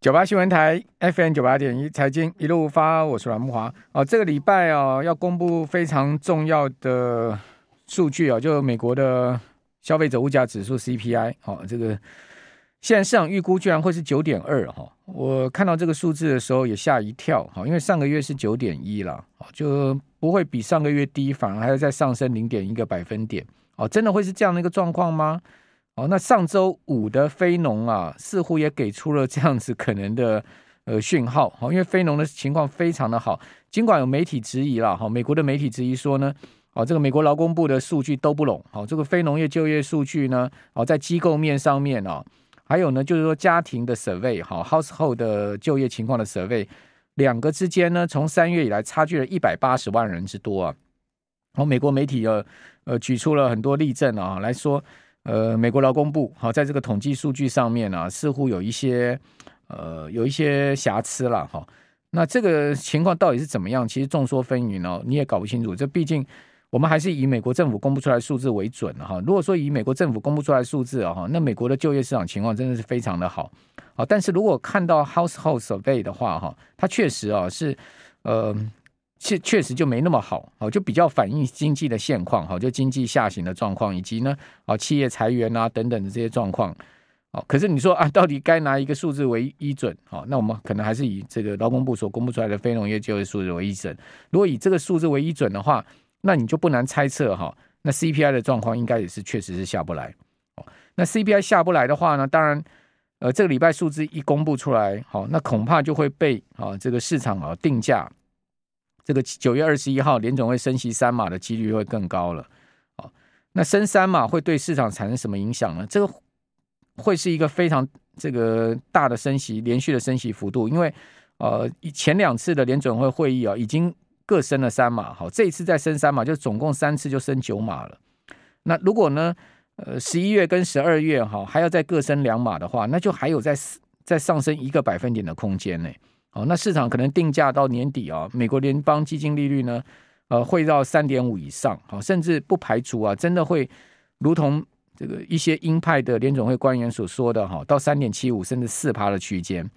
九八新闻台 FM 九八点一财经一路发，我是阮慕华哦。这个礼拜哦，要公布非常重要的数据哦，就美国的消费者物价指数 CPI 哦，这个现在市场预估居然会是九点二哈。我看到这个数字的时候也吓一跳哈，因为上个月是九点一了，就不会比上个月低，反而还要再上升零点一个百分点哦。真的会是这样的一个状况吗？哦，那上周五的非农啊，似乎也给出了这样子可能的呃讯号。好，因为非农的情况非常的好，尽管有媒体质疑了，哈，美国的媒体质疑说呢，哦，这个美国劳工部的数据都不拢，哦，这个非农业就业数据呢，哦，在机构面上面啊，还有呢，就是说家庭的 survey，好，household 的就业情况的 survey，两个之间呢，从三月以来差距了一百八十万人之多啊。然后，美国媒体呃呃举出了很多例证啊，来说。呃，美国劳工部好，在这个统计数据上面呢、似乎有一些呃有一些瑕疵了哈。那这个情况到底是怎么样？其实众说纷纭哦，你也搞不清楚。这毕竟我们还是以美国政府公布出来数字为准哈。如果说以美国政府公布出来数字啊哈，那美国的就业市场情况真的是非常的好。好，但是如果看到 Household Survey 的话哈，它确实啊是呃。确确实就没那么好，哦，就比较反映经济的现况，哈，就经济下行的状况，以及呢，啊，企业裁员啊等等的这些状况，哦，可是你说啊，到底该拿一个数字为依准，好，那我们可能还是以这个劳工部所公布出来的非农业就业数字为依准。如果以这个数字为依准的话，那你就不难猜测，哈，那 CPI 的状况应该也是确实是下不来，哦，那 CPI 下不来的话呢，当然，呃，这个礼拜数字一公布出来，好，那恐怕就会被啊这个市场啊定价。这个九月二十一号联准会升息三码的几率会更高了，哦，那升三码会对市场产生什么影响呢？这个会是一个非常这个大的升息，连续的升息幅度，因为呃前两次的联准会会议啊已经各升了三码，好，这一次再升三码，就总共三次就升九码了。那如果呢，呃十一月跟十二月哈还要再各升两码的话，那就还有再再上升一个百分点的空间呢。哦，那市场可能定价到年底啊，美国联邦基金利率呢，呃，会到三点五以上，好，甚至不排除啊，真的会如同这个一些鹰派的联总会官员所说的哈，到三点七五甚至四趴的区间。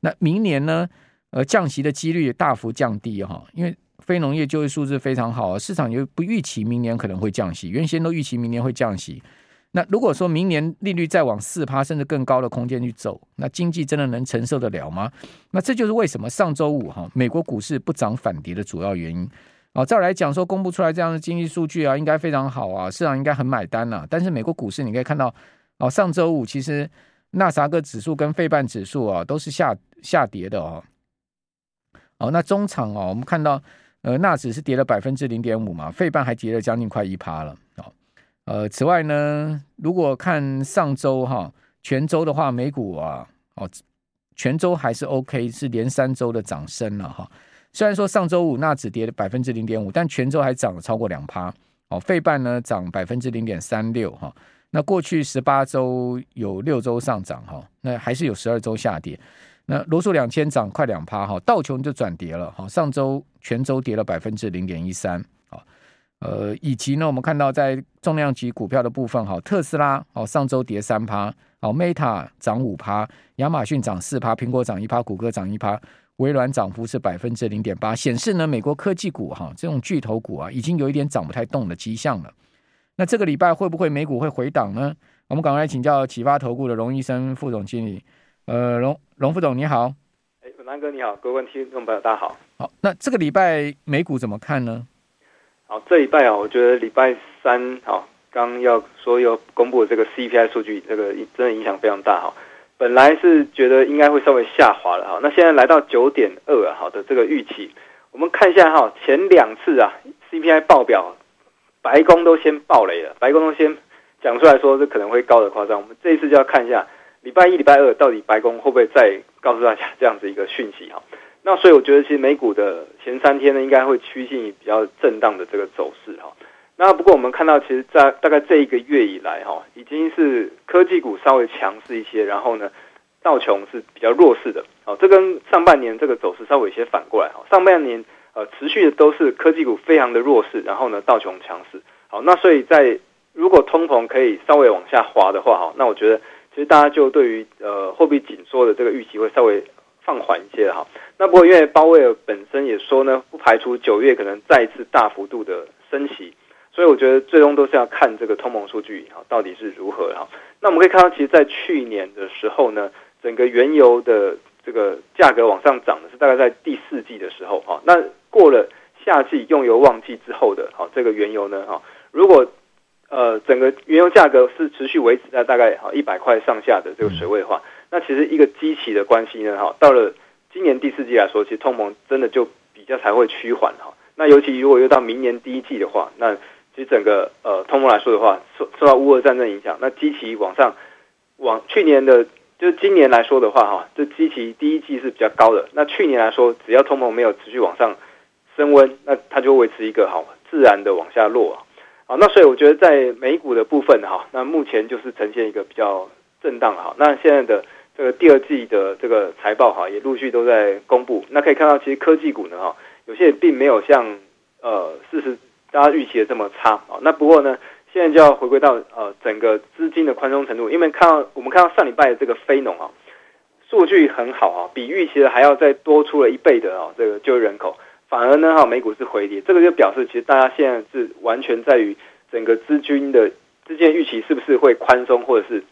那明年呢，呃，降息的几率也大幅降低哈，因为非农业就业数字非常好，市场又不预期明年可能会降息，原先都预期明年会降息。那如果说明年利率再往四趴甚至更高的空间去走，那经济真的能承受得了吗？那这就是为什么上周五哈美国股市不涨反跌的主要原因。哦，照来讲说公布出来这样的经济数据啊，应该非常好啊，市场应该很买单呐、啊。但是美国股市你可以看到，哦，上周五其实纳斯达克指数跟费半指数啊都是下下跌的哦。哦，那中场哦，我们看到呃纳指是跌了百分之零点五嘛，费半还跌了将近快一趴了。呃，此外呢，如果看上周哈全周的话，美股啊，哦，全周还是 OK，是连三周的涨升了哈。虽然说上周五纳指跌了百分之零点五，但全周还涨了超过两趴。哦，费半呢涨百分之零点三六哈。那过去十八周有六周上涨哈，那还是有十二周下跌。那罗素两千涨快两趴哈，道琼就转跌了哈。上周全周跌了百分之零点一三。呃，以及呢，我们看到在重量级股票的部分，哈，特斯拉哦，上周跌三趴，哦，Meta 涨五趴，亚马逊涨四趴，苹果涨一趴，谷歌涨一趴，微软涨幅是百分之零点八，显示呢，美国科技股哈这种巨头股啊，已经有一点涨不太动的迹象了。那这个礼拜会不会美股会回档呢？我们赶快请教启发投顾的荣医生副总经理，呃，荣荣副总你好，哎，南哥你好，各位听众朋友大家好，好，那这个礼拜美股怎么看呢？好，这礼拜啊，我觉得礼拜三好，刚要说要公布的这个 CPI 数据，这个真的影响非常大哈。本来是觉得应该会稍微下滑了哈，那现在来到九点二，好的这个预期，我们看一下哈，前两次啊 CPI 报表，白宫都先爆雷了，白宫都先讲出来说这可能会高的夸张。我们这一次就要看一下礼拜一、礼拜二到底白宫会不会再告诉大家这样子一个讯息哈。那所以我觉得，其实美股的前三天呢，应该会趋近于比较震荡的这个走势哈。那不过我们看到，其实，在大概这一个月以来哈，已经是科技股稍微强势一些，然后呢，道琼是比较弱势的。哦，这跟上半年这个走势稍微有些反过来哈。上半年呃持续的都是科技股非常的弱势，然后呢，道琼强势。好，那所以在如果通膨可以稍微往下滑的话哈，那我觉得其实大家就对于呃货币紧缩的这个预期会稍微放缓一些哈。那不过因为鲍威尔本身也说呢，不排除九月可能再次大幅度的升息，所以我觉得最终都是要看这个通膨数据哈到底是如何哈。那我们可以看到，其实，在去年的时候呢，整个原油的这个价格往上涨的是大概在第四季的时候哈。那过了夏季用油旺季之后的哈，这个原油呢哈，如果呃整个原油价格是持续维持在大概哈一百块上下的这个水位的话，那其实一个基期的关系呢哈，到了今年第四季来说，其实通膨真的就比较才会趋缓哈。那尤其如果又到明年第一季的话，那其实整个呃通膨来说的话，受受到乌俄战争影响，那基期往上往去年的，就是今年来说的话哈，这基期第一季是比较高的。那去年来说，只要通膨没有持续往上升温，那它就维持一个好自然的往下落啊。好，那所以我觉得在美股的部分哈，那目前就是呈现一个比较震荡哈。那现在的这个第二季的这个财报哈，也陆续都在公布。那可以看到，其实科技股呢哈，有些也并没有像呃事实。大家预期的这么差啊？那不过呢，现在就要回归到呃整个资金的宽松程度，因为看到我们看到上礼拜的这个非农啊，数据很好啊，比预期的还要再多出了一倍的啊这个就业人口，反而呢哈美股是回跌，这个就表示其实大家现在是完全在于整个资金的资金预期是不是会宽松或者是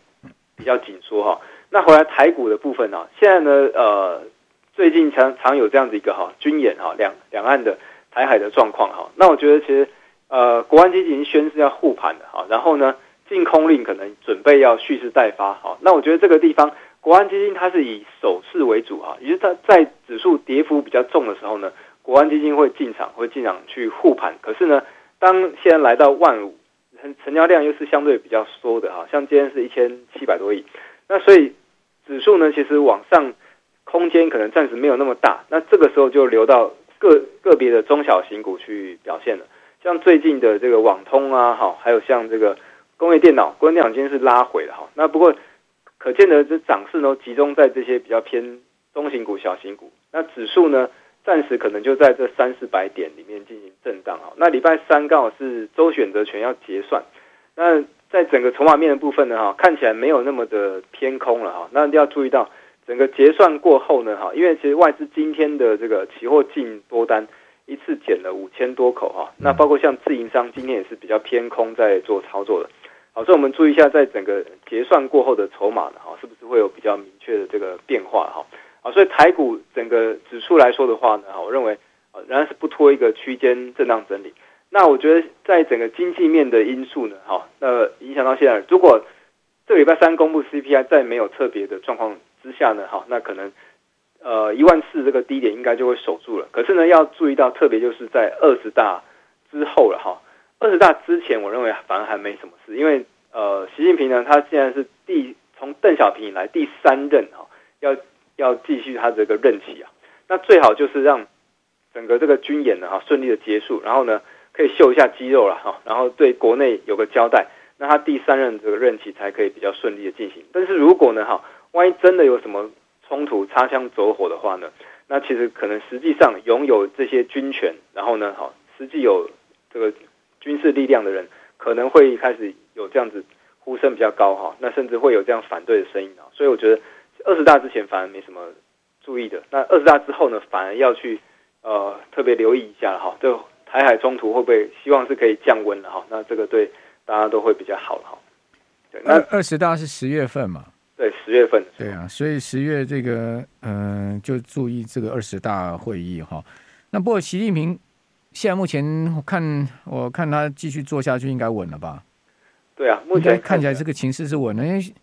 比较紧缩哈？那回来台股的部分呢，现在呢呃最近常常有这样子一个哈军演哈两两岸的。台海的状况哈，那我觉得其实呃，国安基金宣示要护盘的哈，然后呢，禁空令可能准备要蓄势待发哈。那我觉得这个地方，国安基金它是以守势为主哈，也就是它在指数跌幅比较重的时候呢，国安基金会进场，会进场去护盘。可是呢，当现在来到万五，成成交量又是相对比较缩的哈，像今天是一千七百多亿，那所以指数呢，其实往上空间可能暂时没有那么大，那这个时候就流到。个个别的中小型股去表现了，像最近的这个网通啊，哈，还有像这个工业电脑，工业电脑今天是拉回了哈。那不过可见的这涨势呢，集中在这些比较偏中型股、小型股。那指数呢，暂时可能就在这三四百点里面进行震荡啊。那礼拜三刚好是周选择权要结算，那在整个筹码面的部分呢，哈，看起来没有那么的偏空了哈。那一定要注意到。整个结算过后呢，哈，因为其实外资今天的这个期货净多单一次减了五千多口哈，那包括像自营商今天也是比较偏空在做操作的，好，所以我们注意一下，在整个结算过后的筹码呢，哈，是不是会有比较明确的这个变化哈？啊，所以台股整个指数来说的话呢，哈，我认为仍然是不脱一个区间震荡整理。那我觉得在整个经济面的因素呢，哈，那影响到现在，如果这个礼拜三公布 CPI 在没有特别的状况。之下呢，哈，那可能，呃，一万四这个低点应该就会守住了。可是呢，要注意到，特别就是在二十大之后了哈。二十大之前，我认为反而还没什么事，因为呃，习近平呢，他现在是第从邓小平以来第三任哈，要要继续他这个任期啊。那最好就是让整个这个军演呢哈顺利的结束，然后呢可以秀一下肌肉了哈，然后对国内有个交代，那他第三任这个任期才可以比较顺利的进行。但是如果呢哈，万一真的有什么冲突、擦枪走火的话呢？那其实可能实际上拥有这些军权，然后呢，哈，实际有这个军事力量的人，可能会开始有这样子呼声比较高哈。那甚至会有这样反对的声音啊。所以我觉得二十大之前反而没什么注意的，那二十大之后呢，反而要去呃特别留意一下哈。这台海冲突会不会希望是可以降温了哈？那这个对大家都会比较好了哈。对，那二十大是十月份嘛？对，十月份。对啊，所以十月这个，嗯、呃，就注意这个二十大会议哈。那不过习近平现在目前我看，我看他继续做下去应该稳了吧？对啊，目前看起来这个情势是稳的，因为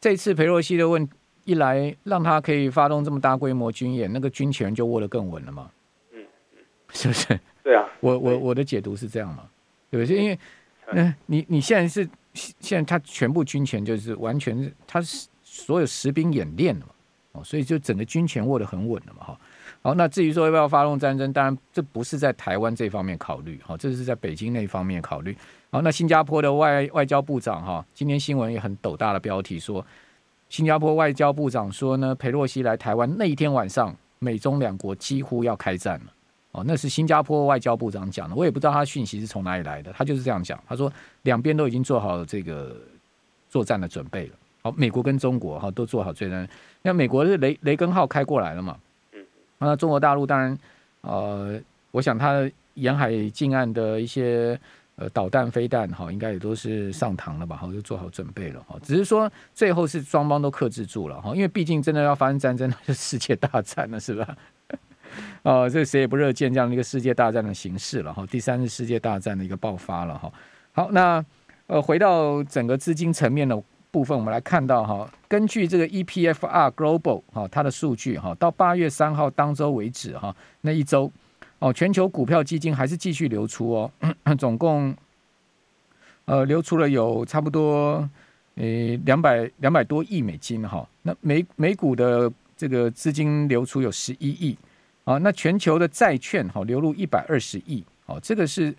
这次裴洛西的问一来，让他可以发动这么大规模军演，那个军权就握得更稳了嘛。嗯嗯，是不是？对啊，我我我的解读是这样嘛？对不对？因为嗯，你你现在是。现在他全部军权就是完全，他是所有实兵演练的嘛，哦，所以就整个军权握得很稳了嘛，哈。好，那至于说要不要发动战争，当然这不是在台湾这方面考虑，哈，这是在北京那方面考虑。好，那新加坡的外外交部长哈，今天新闻也很斗大的标题说，新加坡外交部长说呢，裴洛西来台湾那一天晚上，美中两国几乎要开战了。哦，那是新加坡外交部长讲的，我也不知道他讯息是从哪里来的，他就是这样讲。他说两边都已经做好了这个作战的准备了。好，美国跟中国哈都做好最难。那美国是雷雷根号开过来了嘛？嗯，那中国大陆当然，呃，我想它沿海近岸的一些呃导弹、飞弹哈，应该也都是上膛了吧？好，就做好准备了哈。只是说最后是双方都克制住了哈，因为毕竟真的要发生战争，那就世界大战了，是吧？呃，这谁也不乐见这样的一个世界大战的形式了哈。第三次世界大战的一个爆发了哈。好，那呃，回到整个资金层面的部分，我们来看到哈，根据这个 EPFR Global 哈它的数据哈，到八月三号当周为止哈，那一周哦，全球股票基金还是继续流出哦，总共呃流出了有差不多呃两百两百多亿美金哈。那美美股的这个资金流出有十一亿。啊，那全球的债券哈流入一百二十亿，哦，这个是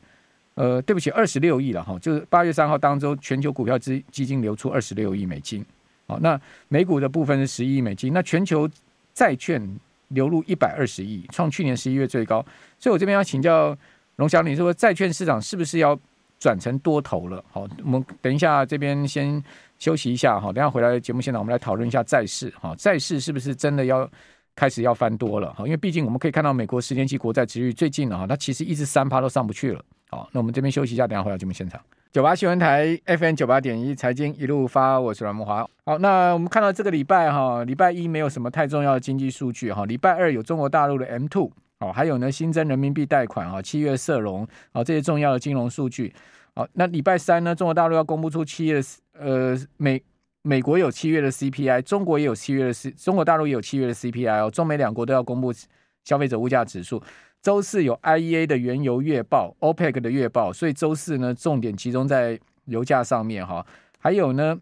呃，对不起，二十六亿了哈，就是八月三号当周全球股票资基金流出二十六亿美金，好，那美股的部分是十一亿美金，那全球债券流入一百二十亿，创去年十一月最高，所以我这边要请教龙翔，你说债券市场是不是要转成多头了？好，我们等一下这边先休息一下哈，等下回来节目现场我们来讨论一下债市哈，债市是不是真的要？开始要翻多了哈，因为毕竟我们可以看到美国十年期国债殖率最近了哈，它其实一直三趴都上不去了。好，那我们这边休息一下，等下回到节目现场。九八新闻台 FM 九八点一财经一路发，我是阮慕驊。好，那我们看到这个礼拜哈，礼拜一没有什么太重要的经济数据哈，礼拜二有中国大陆的 M two，好，还有呢新增人民币贷款啊，七月社融啊这些重要的金融数据。好，那礼拜三呢，中国大陆要公布出七月呃美。美国有七月的 CPI，中国也有七月的 C，中国大陆也有七月的 CPI 哦，中美两国都要公布消费者物价指数。周四有 IEA 的原油月报，OPEC 的月报，所以周四呢重点集中在油价上面哈。还有呢，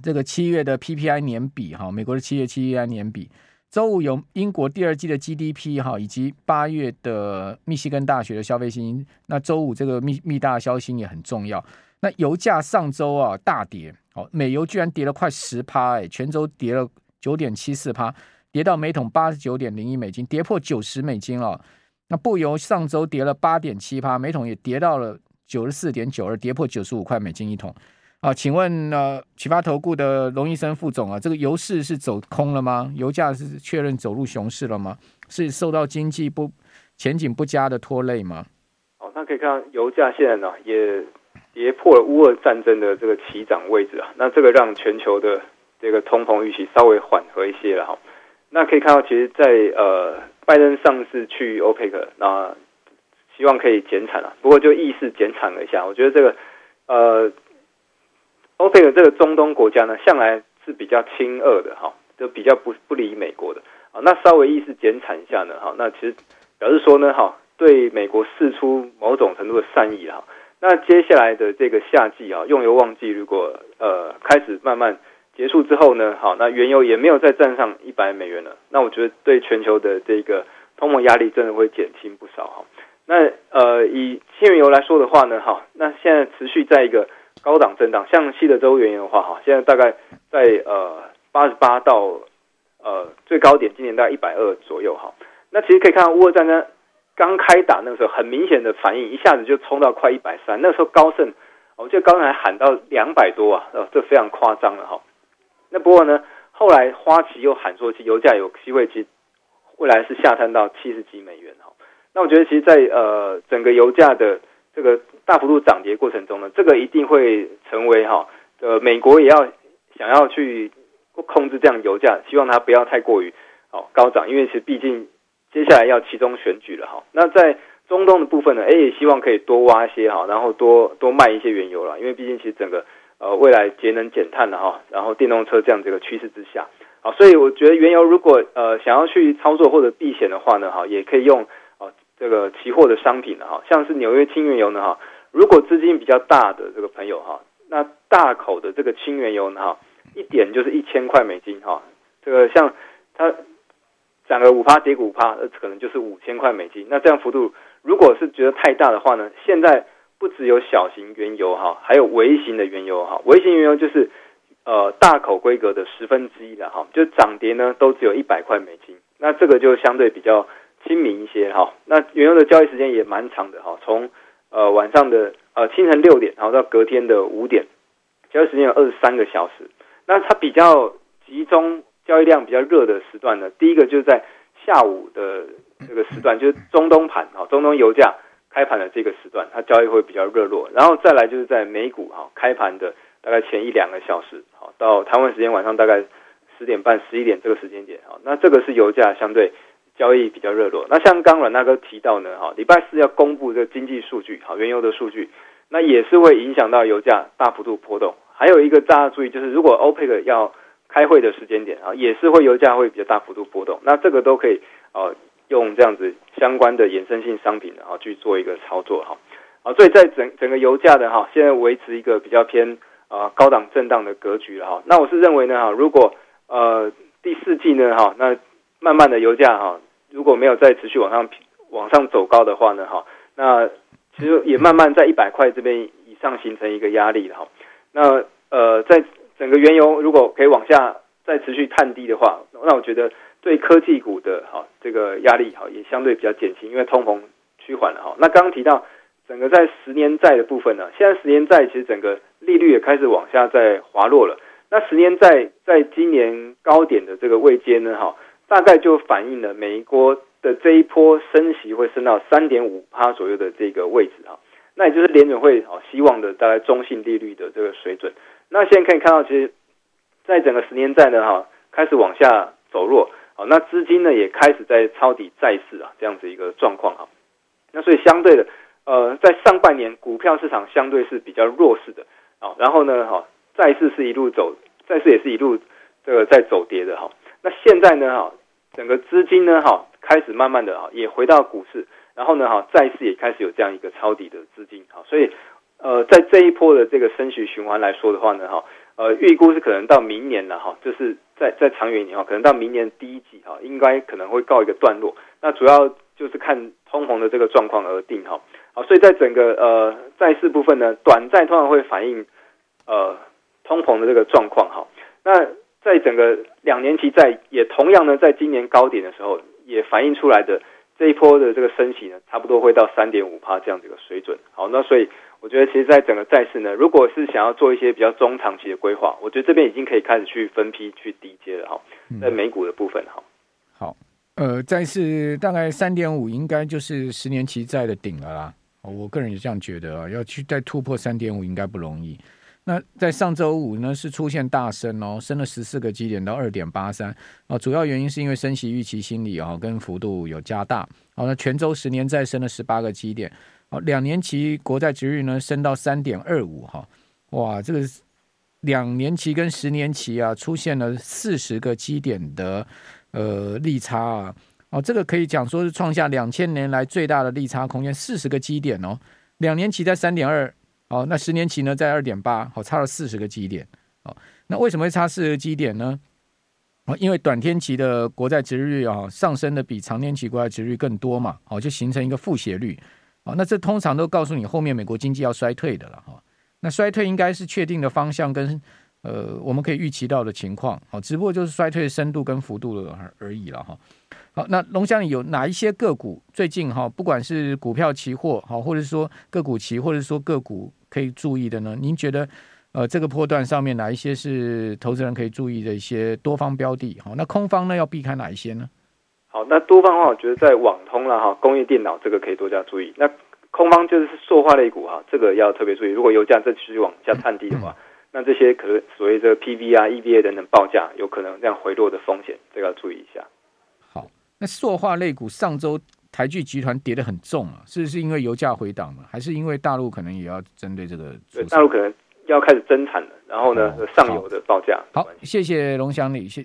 这个七月的 PPI 年比哈，美国的七月 PPI 年比。周五有英国第二季的 GDP 哈，以及八月的密西根大学的消费信心。那周五这个密密大消息也很重要。那油价上周啊大跌。美油居然跌了快十趴，哎，全周跌了九点七四趴，跌到每桶八十九点零一美金，跌破九十美金了。那布油上周跌了八点七趴，每桶也跌到了九十四点九二，跌破九十五块美金一桶。啊，请问呃，启发投顾的龙医生副总啊，这个油市是走空了吗？油价是确认走入熊市了吗？是受到经济不前景不佳的拖累吗？哦，那可以看油价现在呢也。跌破了乌俄战争的这个起涨位置啊，那这个让全球的这个通膨预期稍微缓和一些了哈。那可以看到，其实在，呃拜登上次去欧佩克，那希望可以减产啊，不过就意识减产了一下。我觉得这个呃欧佩克这个中东国家呢，向来是比较亲俄的哈，就比较不不理美国的啊。那稍微意识减产一下呢，哈，那其实表示说呢，哈，对美国释出某种程度的善意哈。那接下来的这个夏季啊，用油旺季如果呃开始慢慢结束之后呢，好，那原油也没有再站上一百美元了，那我觉得对全球的这个通膨压力真的会减轻不少哈。那呃以轻原油来说的话呢，哈，那现在持续在一个高档震荡，像西德州原油的话哈，现在大概在呃八十八到呃最高点今年大概一百二左右哈。那其实可以看到乌俄战争。刚开打那个时候，很明显的反应，一下子就冲到快一百三。那时候高盛，我记得高盛还喊到两百多啊，这非常夸张了哈。那不过呢，后来花旗又喊说，其油价有机会，其未来是下探到七十几美元哈。那我觉得，其实在，在呃整个油价的这个大幅度涨跌过程中呢，这个一定会成为哈，呃，美国也要想要去控制这样油价，希望它不要太过于哦高涨，因为其实毕竟。接下来要期中选举了哈，那在中东的部分呢，哎，也希望可以多挖一些哈，然后多多卖一些原油了，因为毕竟其实整个呃未来节能减碳的哈，然后电动车这样这个趋势之下，啊，所以我觉得原油如果呃想要去操作或者避险的话呢，哈，也可以用啊这个期货的商品的哈，像是纽约轻原油呢哈，如果资金比较大的这个朋友哈，那大口的这个轻原油呢哈，一点就是一千块美金哈，这个像它。涨个五趴，跌五趴，那可能就是五千块美金。那这样幅度，如果是觉得太大的话呢？现在不只有小型原油哈，还有微型的原油哈。微型原油就是呃大口规格的十分之一了哈，就涨跌呢都只有一百块美金。那这个就相对比较亲民一些哈。那原油的交易时间也蛮长的哈，从呃晚上的呃清晨六点，然后到隔天的五点，交易时间有二十三个小时。那它比较集中交易量比较热的时段呢，第一个就是在下午的这个时段，就是中东盘哈，中东油价开盘的这个时段，它交易会比较热络。然后再来就是在美股哈开盘的大概前一两个小时，好，到台湾时间晚上大概十点半、十一点这个时间点，好，那这个是油价相对交易比较热络。那像刚阮大哥提到呢，哈，礼拜四要公布这个经济数据，好，原油的数据，那也是会影响到油价大幅度波动。还有一个大家注意，就是如果 OPEC 要开会的时间点啊，也是会油价会比较大幅度波动。那这个都可以呃用这样子相关的衍生性商品啊去做一个操作哈。啊，所以在整整个油价的哈，现在维持一个比较偏啊高档震荡的格局了哈。那我是认为呢哈，如果呃第四季呢哈，那慢慢的油价哈，如果没有再持续往上往上走高的话呢哈，那其实也慢慢在一百块这边以上形成一个压力了哈。那呃在整个原油如果可以往下再持续探低的话，那我觉得对科技股的哈这个压力哈也相对比较减轻，因为通膨趋缓了哈。那刚刚提到整个在十年债的部分呢，现在十年债其实整个利率也开始往下在滑落了。那十年债在今年高点的这个位阶呢，哈，大概就反映了美国的这一波升息会升到三点五趴左右的这个位置哈。那也就是联准会啊希望的大概中性利率的这个水准。那现在可以看到，其实，在整个十年债呢，哈，开始往下走弱，好，那资金呢也开始在抄底债市啊，这样子一个状况哈。那所以相对的，呃，在上半年股票市场相对是比较弱势的，啊，然后呢，哈，债市是一路走，债市也是一路这个在走跌的哈。那现在呢，哈，整个资金呢，哈，开始慢慢的啊也回到股市，然后呢，哈，债市也开始有这样一个抄底的资金，好，所以。呃，在这一波的这个升息循环来说的话呢，哈，呃，预估是可能到明年了哈，就是在在长远一点哈，可能到明年第一季哈，应该可能会告一个段落。那主要就是看通膨的这个状况而定哈。好，所以在整个呃债市部分呢，短债通常会反映呃通膨的这个状况哈。那在整个两年期债也同样呢，在今年高点的时候也反映出来的这一波的这个升息呢，差不多会到三点五趴这样的一个水准。好，那所以。我觉得其实，在整个债市呢，如果是想要做一些比较中长期的规划，我觉得这边已经可以开始去分批去低接了哈，在美股的部分哈。好，呃，债市大概三点五，应该就是十年期债的顶了啦。我个人也这样觉得啊，要去再突破三点五，应该不容易。那在上周五呢，是出现大升哦，升了十四个基点到二点八三啊，主要原因是因为升息预期心理啊跟幅度有加大。好，那全周十年再升了十八个基点。好，两年期国债殖率呢升到三点二五哈，哇，这个两年期跟十年期啊出现了四十个基点的呃利差啊，哦，这个可以讲说是创下两千年来最大的利差空间，四十个基点哦，两年期在三点二，哦，那十年期呢在二点八，好，差了四十个基点，哦，那为什么会差四十个基点呢？哦，因为短天期的国债殖率啊上升的比长天期国债殖率更多嘛，哦，就形成一个负斜率。好，那这通常都告诉你后面美国经济要衰退的了哈。那衰退应该是确定的方向跟呃我们可以预期到的情况，好，只不过就是衰退的深度跟幅度了而已了哈。好，那龙翔有哪一些个股最近哈，不管是股票期货好，或者是说个股期，或者说个股可以注意的呢？您觉得呃这个波段上面哪一些是投资人可以注意的一些多方标的？好，那空方呢要避开哪一些呢？好，那多方的话，我觉得在网通啦哈，工业电脑这个可以多加注意。那空方就是塑化类股哈，这个要特别注意。如果油价再继续往下探底的话，那这些可能所谓这个 PV 啊、EVA 等等报价有可能这样回落的风险，这个要注意一下。好，那塑化类股上周台剧集团跌得很重啊，是是因为油价回档吗？还是因为大陆可能也要针对这个？对，大陆可能要开始增产了，然后呢，上游的报价。好，谢谢龙祥理谢。